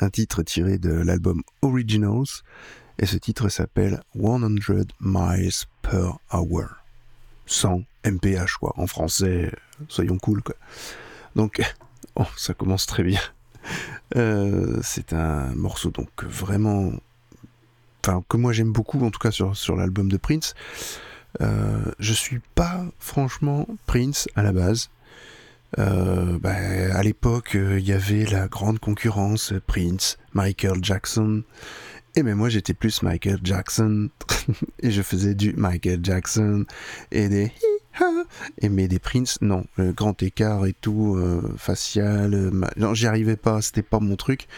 un titre tiré de l'album Originals, et ce titre s'appelle 100 Miles Per Hour. 100 mph, quoi. En français, soyons cool. Donc, oh, ça commence très bien. Euh, c'est un morceau, donc, vraiment. Enfin, que moi j'aime beaucoup, en tout cas sur, sur l'album de Prince. Euh, je suis pas, franchement, Prince à la base. Euh, bah, à l'époque, euh, il y avait la grande concurrence Prince, Michael Jackson. Et mais moi, j'étais plus Michael Jackson. et je faisais du Michael Jackson et des et mais des Prince, non, le grand écart et tout, euh, facial, non, j'y arrivais pas, c'était pas mon truc.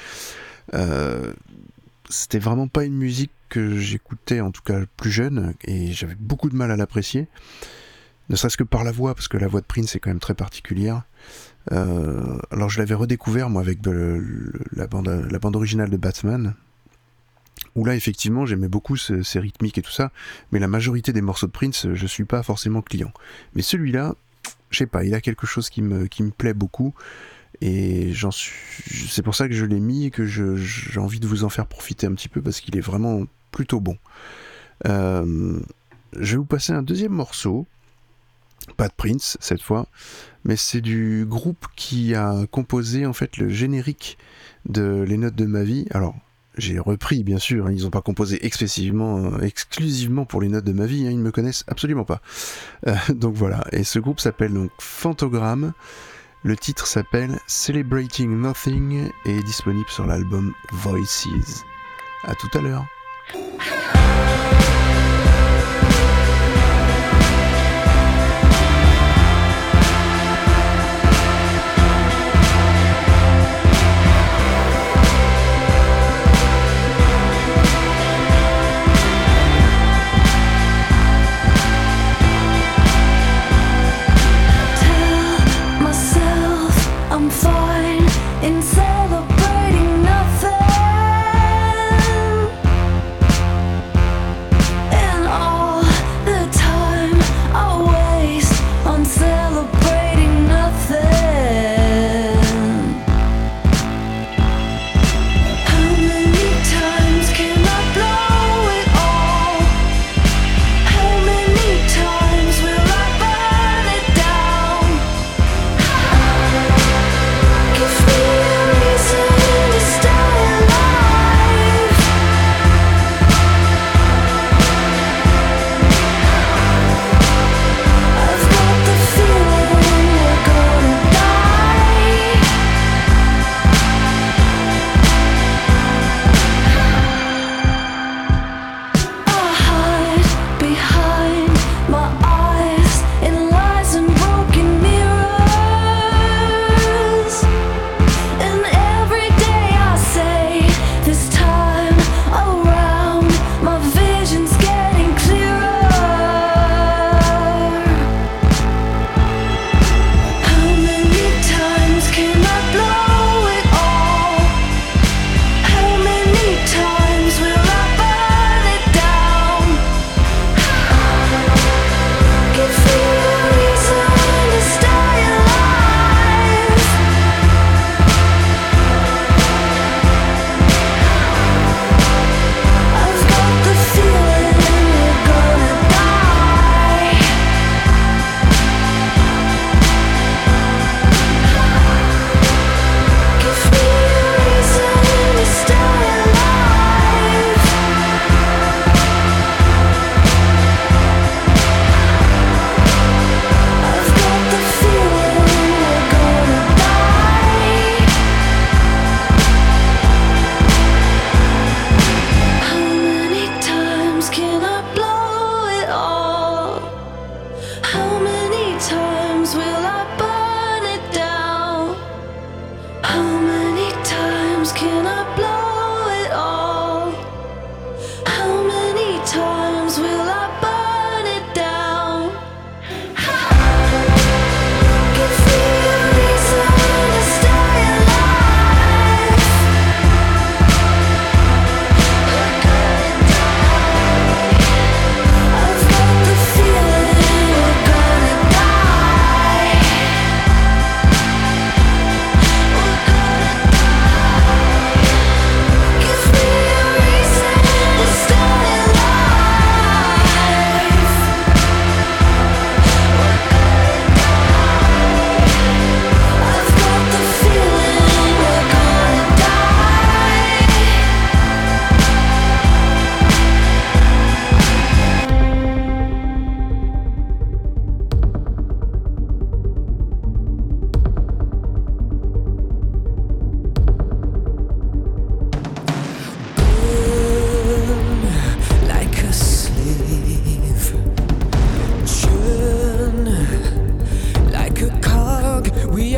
c'était vraiment pas une musique que j'écoutais, en tout cas plus jeune, et j'avais beaucoup de mal à l'apprécier ne serait-ce que par la voix, parce que la voix de Prince est quand même très particulière. Euh, alors je l'avais redécouvert moi avec la, bande, la bande originale de Batman, où là effectivement j'aimais beaucoup ces rythmiques et tout ça, mais la majorité des morceaux de Prince, je suis pas forcément client. Mais celui-là, je sais pas, il a quelque chose qui me, qui me plaît beaucoup, et j'en suis, c'est pour ça que je l'ai mis et que j'ai envie de vous en faire profiter un petit peu parce qu'il est vraiment plutôt bon. Euh, je vais vous passer un deuxième morceau pas de Prince cette fois, mais c'est du groupe qui a composé en fait le générique de Les Notes de ma vie. Alors, j'ai repris bien sûr, hein, ils n'ont pas composé exclusivement, euh, exclusivement pour Les Notes de ma vie, hein, ils ne me connaissent absolument pas. Euh, donc voilà, et ce groupe s'appelle donc Phantogramme. Le titre s'appelle Celebrating Nothing et est disponible sur l'album Voices. A tout à l'heure. can I blow it all?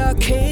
lucky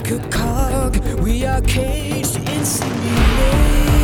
like a cog, we are caged in simulation.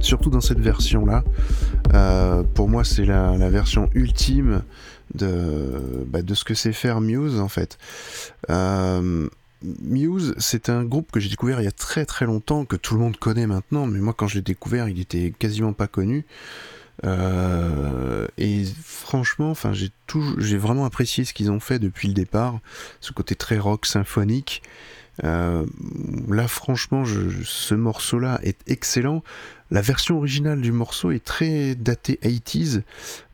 Surtout dans cette version-là. Euh, pour moi, c'est la, version ultime de, bah, de ce que c'est faire Muse, en fait. Euh, Muse, c'est un groupe que j'ai découvert il y a très très longtemps, que tout le monde connaît maintenant, mais moi quand je l'ai découvert, il était quasiment pas connu. Euh, et franchement, enfin, j'ai j'ai vraiment apprécié ce qu'ils ont fait depuis le départ, ce côté très rock symphonique. là, franchement, ce morceau-là est excellent. La version originale du morceau est très datée 80s.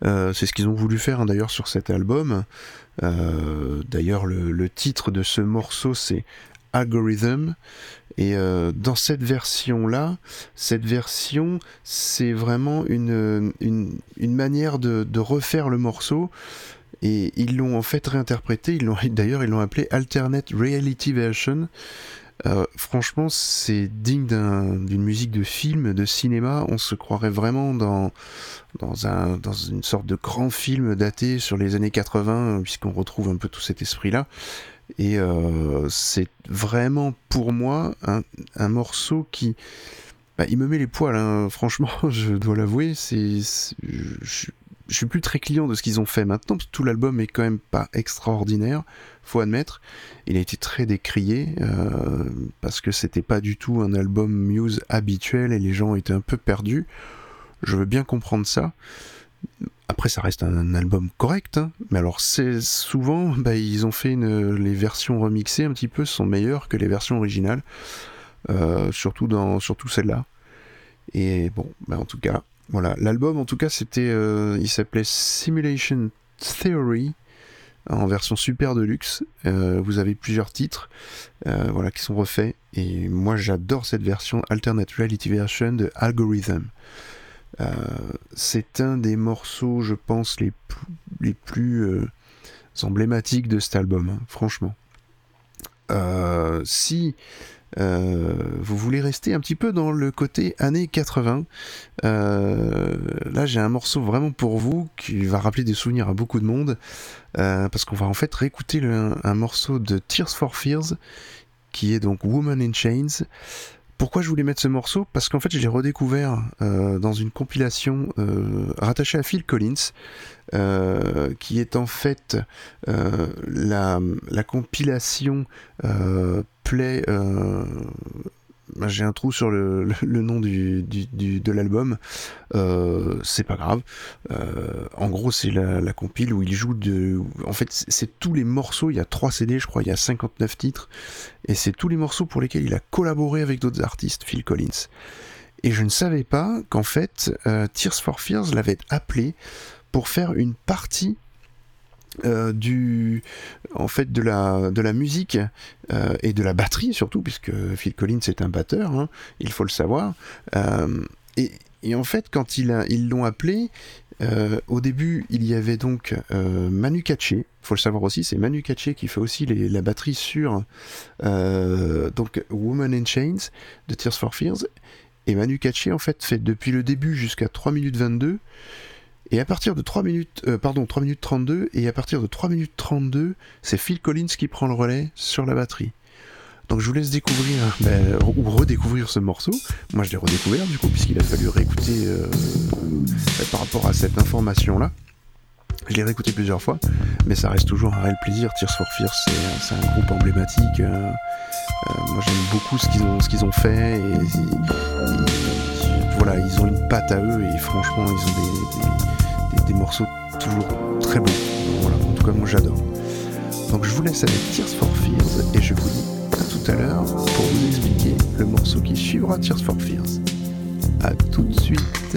Euh, c'est ce qu'ils ont voulu faire hein, d'ailleurs sur cet album. Euh, d'ailleurs, le, titre de ce morceau c'est Algorithm. Et euh, dans cette version-là, cette version, c'est vraiment une, une, manière de, refaire le morceau. Et ils l'ont en fait réinterprété. D'ailleurs, ils l'ont appelé Alternate Reality Version. Euh, franchement, c'est digne d'une musique de film, de cinéma. On se croirait vraiment dans, dans, un, dans une sorte de grand film daté sur les années 80, puisqu'on retrouve un peu tout cet esprit-là. Et euh, c'est vraiment pour moi un, morceau qui. Bah, il me met les poils, hein. franchement, je dois l'avouer. Je, suis plus très client de ce qu'ils ont fait maintenant, tout l'album est quand même pas extraordinaire, faut admettre. Il a été très décrié, euh, parce que c'était pas du tout un album Muse habituel et les gens étaient un peu perdus. Je veux bien comprendre ça. Après, ça reste un, album correct, hein. mais alors c'est souvent, bah, ils ont fait une, les versions remixées un petit peu sont meilleures que les versions originales, euh, surtout dans surtout celle-là. Et bon, bah, en tout cas, voilà, l'album en tout cas c'était, euh, il s'appelait Simulation Theory en version super de luxe. vous avez plusieurs titres voilà, qui sont refaits. Et moi, j'adore cette version Alternate Reality Version de Algorithm. C'est un des morceaux, je pense, les plus, plus emblématiques de cet album, hein, franchement. si euh, vous voulez rester un petit peu dans le côté années 80. Euh, là, j'ai un morceau vraiment pour vous qui va rappeler des souvenirs à beaucoup de monde, euh, parce qu'on va en fait réécouter un morceau de Tears for Fears, qui est donc Woman in Chains. Pourquoi je voulais mettre ce morceau? Parce qu'en fait, je l'ai redécouvert euh, dans une compilation euh, rattachée à Phil Collins, euh, qui est en fait la, la, compilation Play j'ai un trou sur le, nom du, de l'album, euh, c'est pas grave. Euh, en gros, c'est la, compile où il joue de. En fait, c'est tous les morceaux, il y a 3 CD, je crois, il y a 59 titres, et c'est tous les morceaux pour lesquels il a collaboré avec d'autres artistes, Phil Collins. Et je ne savais pas qu'en fait, euh, Tears for Fears l'avait appelé pour faire une partie euh, du en fait de la de la musique euh, et de la batterie surtout puisque Phil Collins est un batteur hein, il faut le savoir. Euh, et, et, en fait quand ils l'ont appelé au début il y avait donc Manu Katché. Faut le savoir aussi c'est Manu Katché qui fait aussi la batterie sur donc Woman in Chains de Tears for Fears. Et Manu Katché en fait fait depuis le début jusqu'à 3 minutes 22 et à partir de 3 minutes, euh, pardon, 3 minutes 32, et à partir de 3 minutes 32, c'est Phil Collins qui prend le relais sur la batterie. Donc je vous laisse découvrir, ben, ou redécouvrir ce morceau. Moi je l'ai redécouvert du coup, puisqu'il a fallu réécouter euh, ben, par rapport à cette information-là. Je l'ai réécouté plusieurs fois, mais ça reste toujours un réel plaisir. Tears for Fears, c'est un groupe emblématique. Euh, moi j'aime beaucoup ce qu'ils ont, ont fait. Voilà, ils ont une patte à eux et franchement, ils ont des, morceaux toujours très bons. Voilà, en tout cas, moi j'adore. Donc je vous laisse avec Tears for Fears et je vous dis à tout à l'heure pour vous expliquer le morceau qui suivra Tears for Fears. A tout de suite.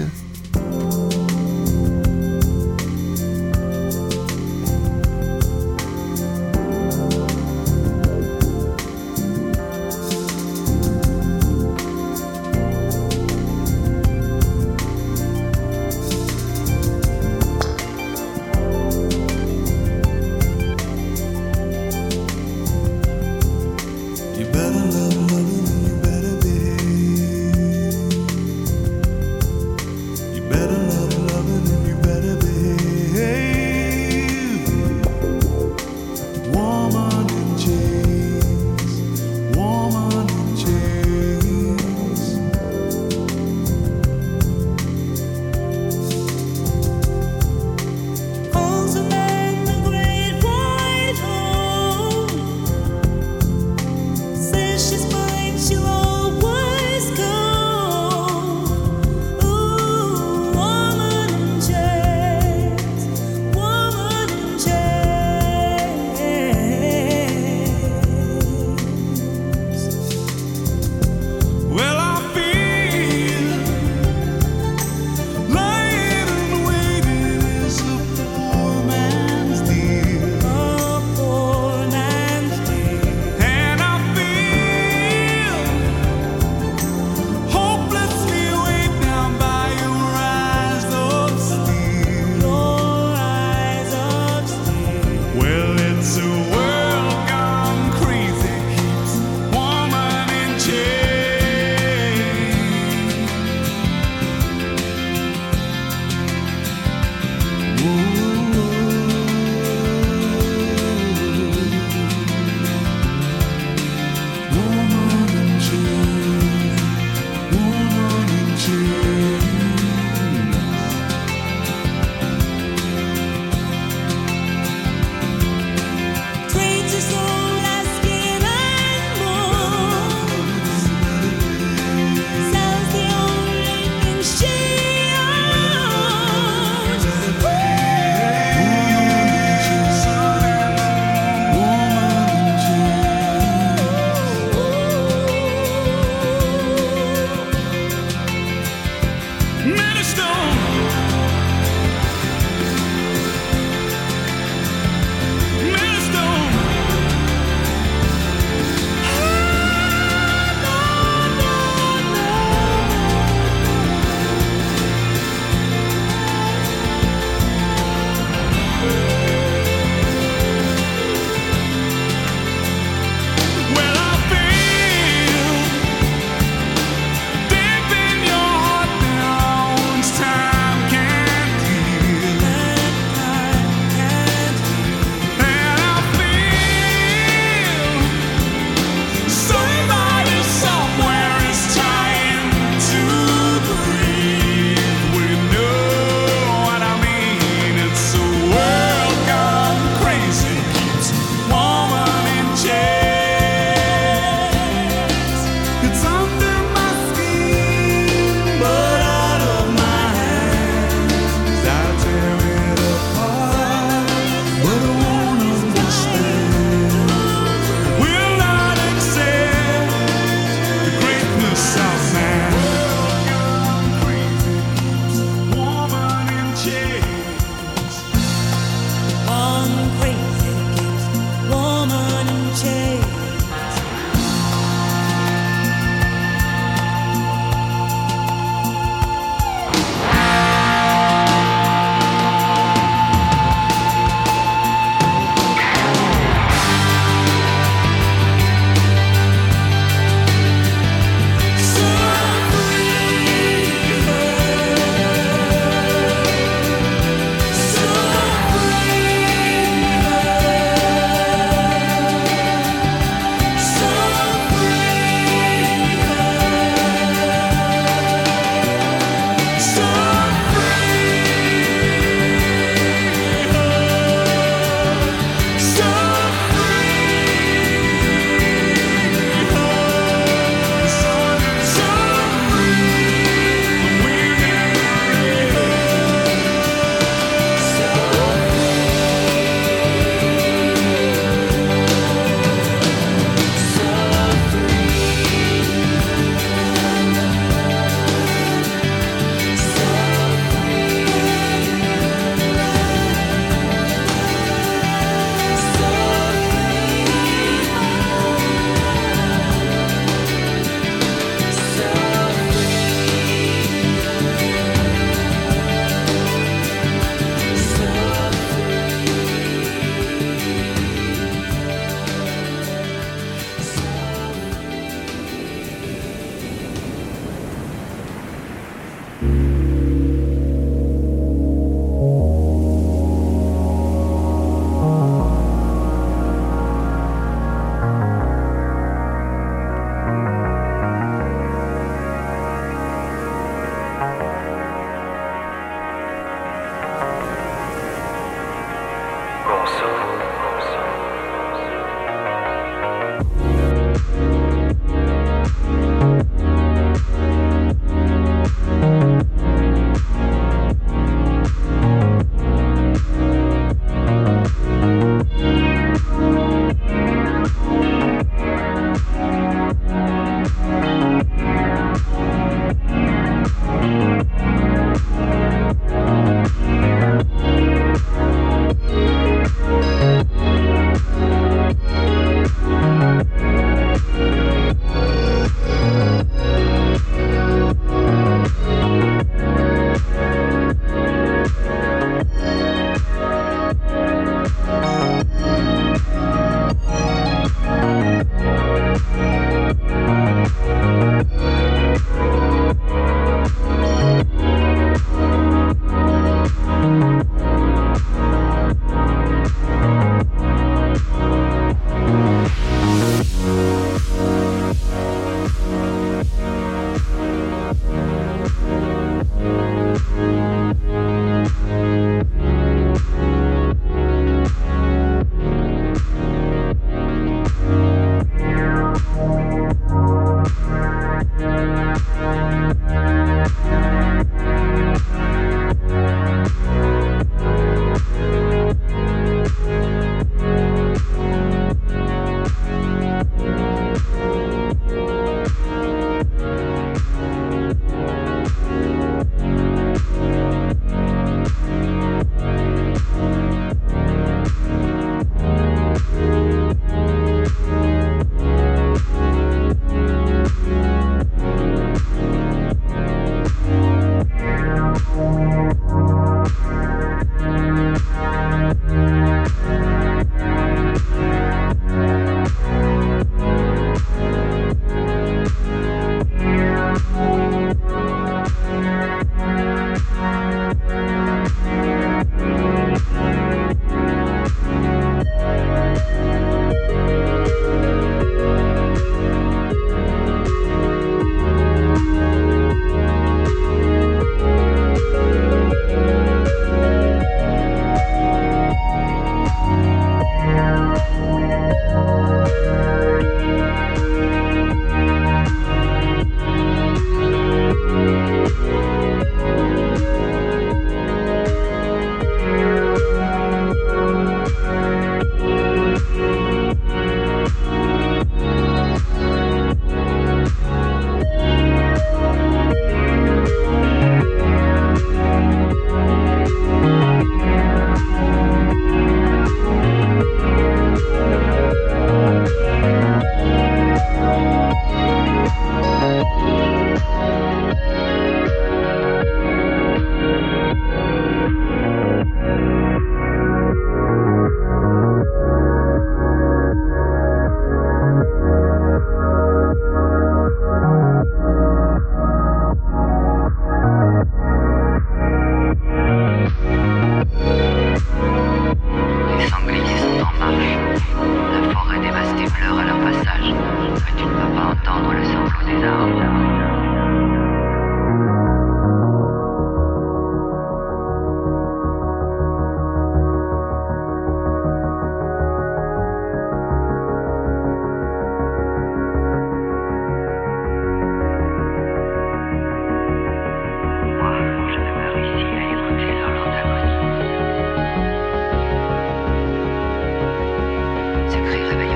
Très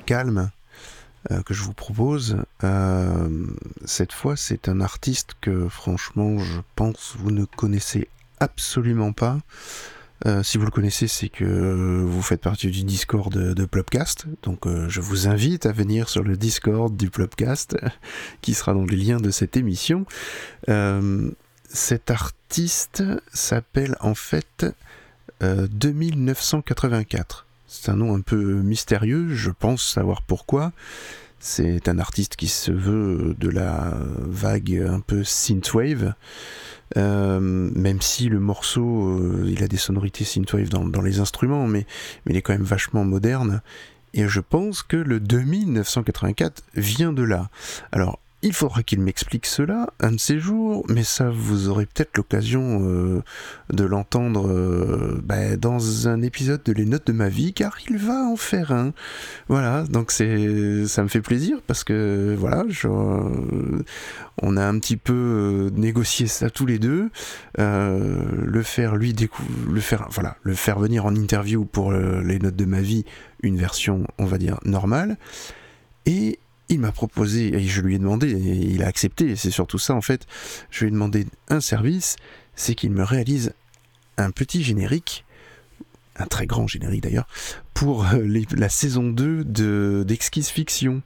calme euh, que je vous propose. Euh, cette fois, c'est un artiste que franchement, je pense, vous ne connaissez absolument pas. Euh, si vous le connaissez, c'est que vous faites partie du Discord de, de Plopcast. Donc je vous invite à venir sur le Discord du Plopcast, qui sera dans les liens de cette émission. cet artiste s'appelle en fait 2984. C'est un nom un peu mystérieux, je pense savoir pourquoi. C'est un artiste qui se veut de la vague un peu synthwave, euh, même si le morceau, euh, il a des sonorités synthwave dans, dans les instruments, mais, il est quand même vachement moderne. Et je pense que le 2984 vient de là. Alors, il faudra qu'il m'explique cela un de ces jours, mais ça vous aurez peut-être l'occasion euh, de l'entendre euh, bah, dans un épisode de Les Notes de ma vie, car il va en faire un. Voilà, donc c'est, ça me fait plaisir parce que voilà, on a un petit peu euh, négocié ça tous les deux, le faire lui le faire, voilà, le faire venir en interview pour Les Notes de ma vie, une version, on va dire normale, et il m'a proposé, et je lui ai demandé, et il a accepté, et c'est surtout ça en fait, je lui ai demandé un service, c'est qu'il me réalise un petit générique, un très grand générique d'ailleurs, pour euh, la saison 2 d'Exquise Fiction.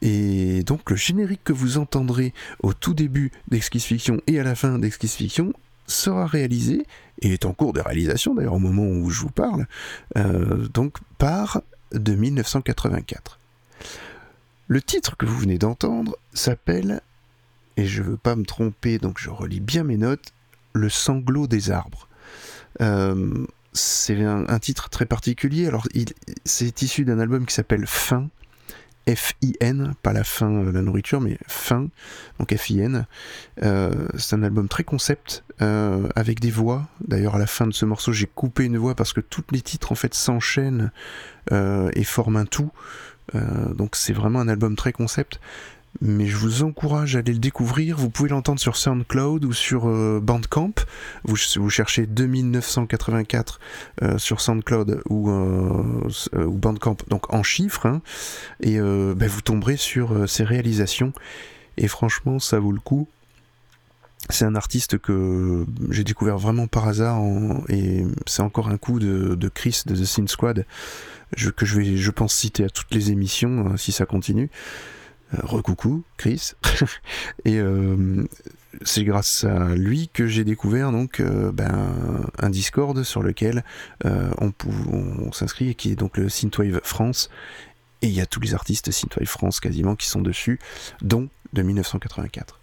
Et donc le générique que vous entendrez au tout début d'Exquise Fiction et à la fin d'Exquise Fiction sera réalisé, et est en cours de réalisation d'ailleurs au moment où je vous parle, euh, donc par de 1984. Le titre que vous venez d'entendre s'appelle, et je ne veux pas me tromper, donc je relis bien mes notes, Le sanglot des arbres. Euh, c'est un, titre très particulier. Alors, c'est issu d'un album qui s'appelle Fin, F-I-N, pas la fin de la nourriture, mais Fin, donc F-I-N. Euh, c'est un album très concept, euh, avec des voix. D'ailleurs, à la fin de ce morceau, j'ai coupé une voix parce que tous les titres, en fait, s'enchaînent et forment un tout donc c'est vraiment un album très concept mais je vous encourage à aller le découvrir. Vous pouvez l'entendre sur SoundCloud ou sur euh, Bandcamp. Vous, vous cherchez 2984 euh, sur SoundCloud ou, euh, ou, Bandcamp, donc en chiffres, hein, et ben, vous tomberez sur ses réalisations. Et franchement, ça vaut le coup. C'est un artiste que j'ai découvert vraiment par hasard et c'est encore un coup de, Chris de The Sin Squad que je vais, je pense, citer à toutes les émissions si ça continue. Euh, recoucou Chris. Et euh, c'est grâce à lui que j'ai découvert donc euh, ben, un Discord sur lequel on, on s'inscrit et qui est donc le Synthwave France. Et il y a tous les artistes Synthwave France quasiment qui sont dessus dont de 1984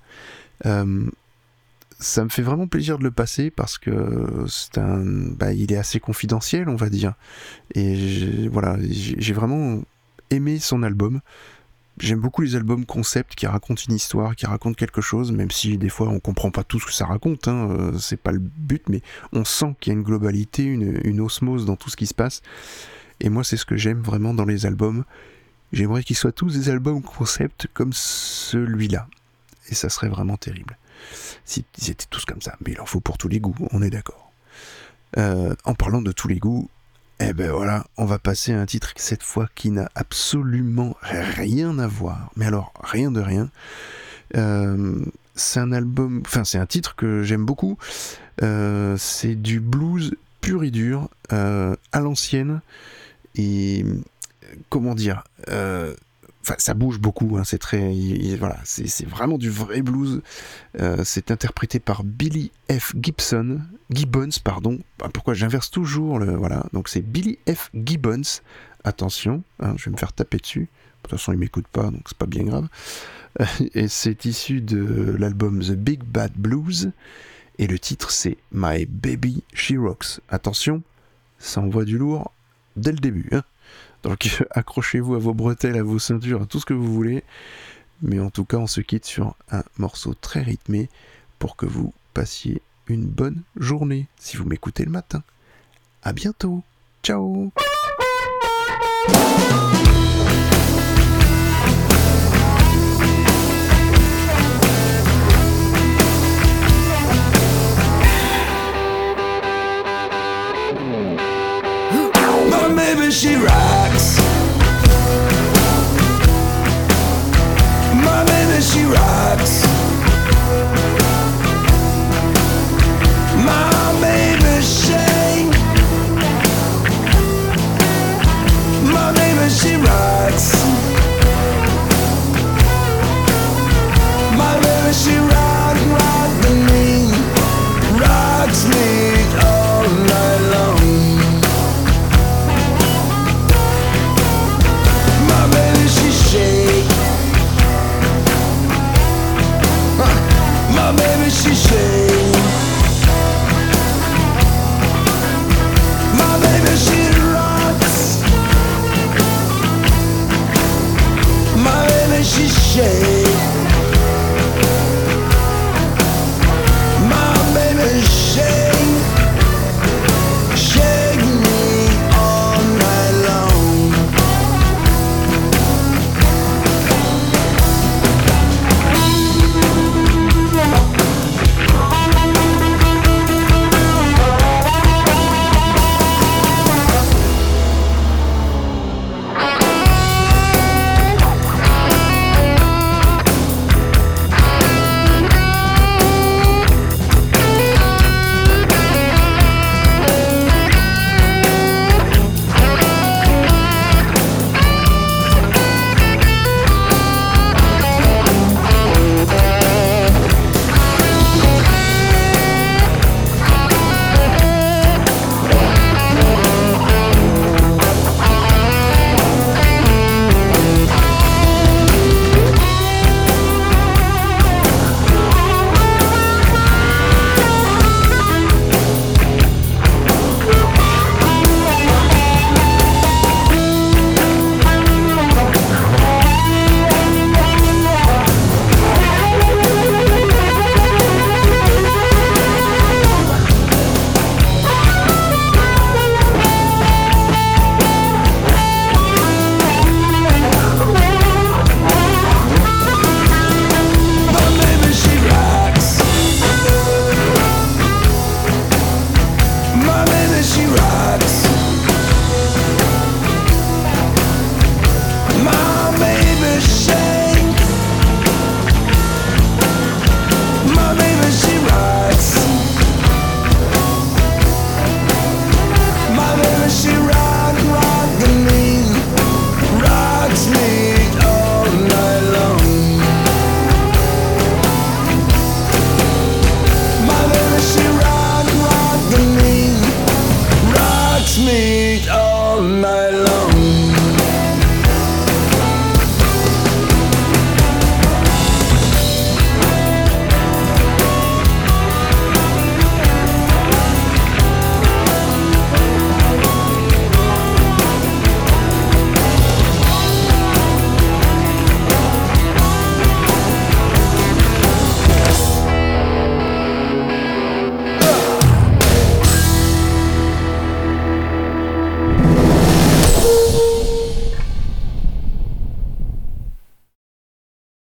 ça me fait vraiment plaisir de le passer parce que c'est un, bah, il est assez confidentiel, on va dire. Et voilà, j'ai vraiment aimé son album. J'aime beaucoup les albums concept qui racontent une histoire, qui racontent quelque chose, même si des fois on comprend pas tout ce que ça raconte, hein, euh, c'est pas le but, mais on sent qu'il y a une globalité, une, osmose dans tout ce qui se passe. Et moi, c'est ce que j'aime vraiment dans les albums. J'aimerais qu'ils soient tous des albums concept comme celui-là. Et ça serait vraiment terrible. S'ils étaient tous comme ça. Mais il en faut pour tous les goûts, on est d'accord. Euh, en parlant de tous les goûts, eh ben voilà, on va passer à un titre cette fois qui n'a absolument rien à voir. Mais alors, rien de rien. Euh, c'est un album, enfin c'est un titre que j'aime beaucoup. Euh, c'est du blues pur et dur, à l'ancienne. Et comment dire Enfin, ça bouge beaucoup, hein, c'est très, voilà, c'est vraiment du vrai blues. Euh, c'est interprété par Billy F. Gibson, Gibbons, pardon. Bah, pourquoi j'inverse toujours le, voilà. Donc c'est Billy F. Gibbons. Attention, hein, je vais me faire taper dessus. De toute façon, il m'écoute pas, donc c'est pas bien grave. Et c'est issu de l'album The Big Bad Blues. Et le titre c'est My Baby She Rocks. Attention, ça envoie du lourd dès le début. Hein. Donc accrochez-vous à vos bretelles, à vos ceintures, à tout ce que vous voulez. Mais en tout cas, on se quitte sur un morceau très rythmé pour que vous passiez une bonne journée si vous m'écoutez le matin. À bientôt. Ciao. She rocks.